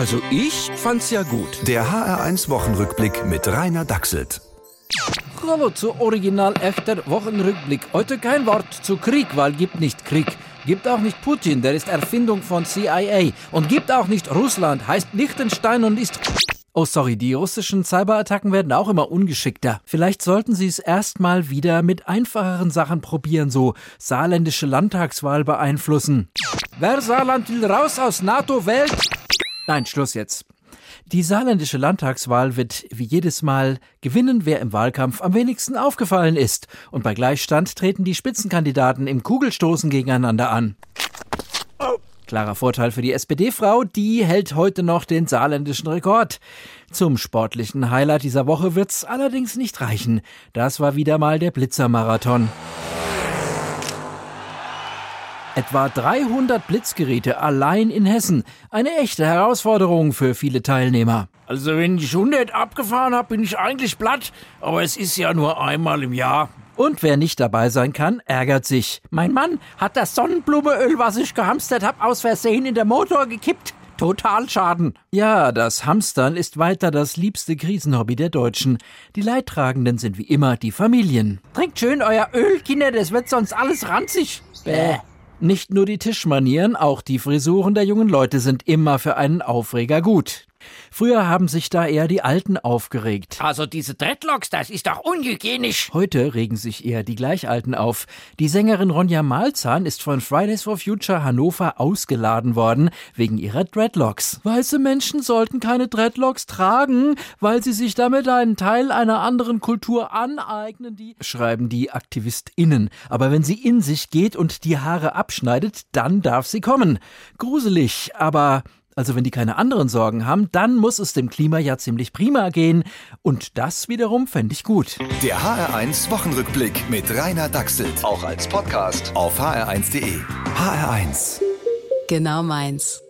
Also ich fand's ja gut. Der HR1 Wochenrückblick mit Rainer Dachselt. Hallo zu Original echter Wochenrückblick. Heute kein Wort zu Krieg, weil gibt nicht Krieg. Gibt auch nicht Putin, der ist Erfindung von CIA. Und gibt auch nicht Russland, heißt Liechtenstein und ist Oh, sorry, die russischen Cyberattacken werden auch immer ungeschickter. Vielleicht sollten Sie es erstmal wieder mit einfacheren Sachen probieren, so saarländische Landtagswahl beeinflussen. Wer Saarland will raus aus NATO wählt? Nein, Schluss jetzt. Die saarländische Landtagswahl wird wie jedes Mal gewinnen, wer im Wahlkampf am wenigsten aufgefallen ist. Und bei Gleichstand treten die Spitzenkandidaten im Kugelstoßen gegeneinander an. Klarer Vorteil für die SPD-Frau, die hält heute noch den saarländischen Rekord. Zum sportlichen Highlight dieser Woche wird's allerdings nicht reichen. Das war wieder mal der Blitzermarathon. Etwa 300 Blitzgeräte allein in Hessen. Eine echte Herausforderung für viele Teilnehmer. Also wenn ich 100 abgefahren habe, bin ich eigentlich platt, aber es ist ja nur einmal im Jahr. Und wer nicht dabei sein kann, ärgert sich. Mein Mann hat das Sonnenblumeöl, was ich gehamstert hab, aus Versehen in der Motor gekippt. Totalschaden. Ja, das Hamstern ist weiter das liebste Krisenhobby der Deutschen. Die Leidtragenden sind wie immer die Familien. Trinkt schön euer Öl, Kinder, das wird sonst alles ranzig. Bäh. Nicht nur die Tischmanieren, auch die Frisuren der jungen Leute sind immer für einen Aufreger gut. Früher haben sich da eher die Alten aufgeregt. Also diese Dreadlocks, das ist doch unhygienisch. Heute regen sich eher die Gleichalten auf. Die Sängerin Ronja Malzahn ist von Fridays for Future Hannover ausgeladen worden wegen ihrer Dreadlocks. Weiße Menschen sollten keine Dreadlocks tragen, weil sie sich damit einen Teil einer anderen Kultur aneignen, die schreiben die AktivistInnen. Aber wenn sie in sich geht und die Haare abschneidet, dann darf sie kommen. Gruselig, aber also wenn die keine anderen Sorgen haben, dann muss es dem Klima ja ziemlich prima gehen. Und das wiederum fände ich gut. Der HR1 Wochenrückblick mit Rainer Dachselt. Auch als Podcast auf hr1.de. HR1. Genau meins.